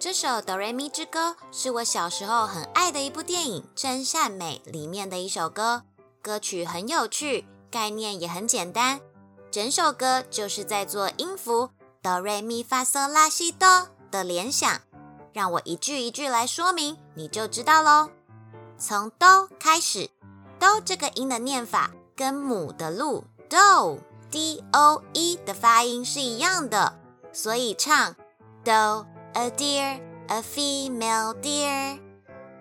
这首《哆瑞咪之歌》是我小时候很爱的一部电影《真善美》里面的一首歌。歌曲很有趣，概念也很简单。整首歌就是在做音符哆瑞咪发嗦拉西哆的联想。让我一句一句来说明，你就知道喽。从哆开始。do 这个音的念法跟母的路 do d o e 的发音是一样的，所以唱 do a deer a female deer。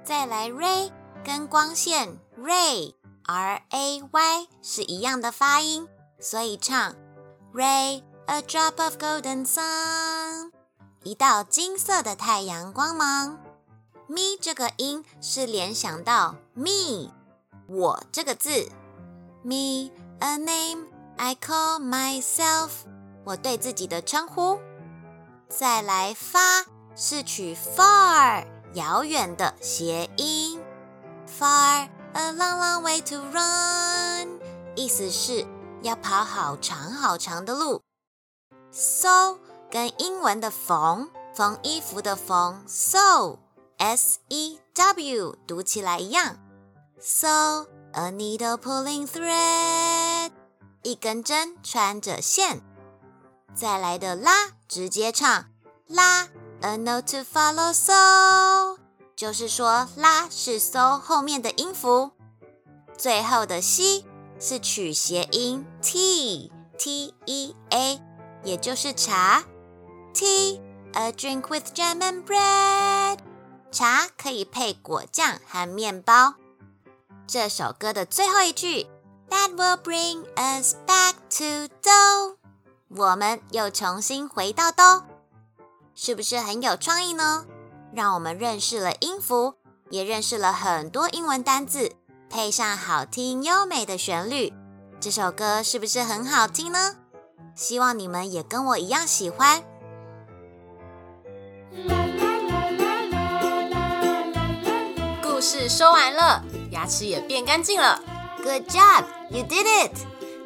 再来 ray 跟光线 ray r a y 是一样的发音，所以唱 ray a drop of golden sun 一道金色的太阳光芒。me 这个音是联想到 me。我这个字，me a name I call myself，我对自己的称呼。再来发是取 far 遥远的谐音，far a long long way to run，意思是要跑好长好长的路。，so 跟英文的缝缝衣服的缝 sew s e w 读起来一样。So a needle pulling thread，一根针穿着线。再来的拉，直接唱拉。A note to follow so，就是说拉是 so 后面的音符。最后的西是取谐音 tea t e a，也就是茶。Tea a drink with jam and bread，茶可以配果酱和面包。这首歌的最后一句，That will bring us back to do，我们又重新回到哆，是不是很有创意呢？让我们认识了音符，也认识了很多英文单字，配上好听优美的旋律，这首歌是不是很好听呢？希望你们也跟我一样喜欢。故事说完了。牙齿也变干净了，Good job, you did it！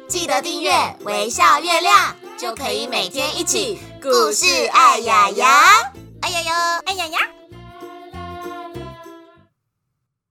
记得订阅微笑月亮，就可以每天一起故事爱牙牙，爱牙牙，爱牙牙。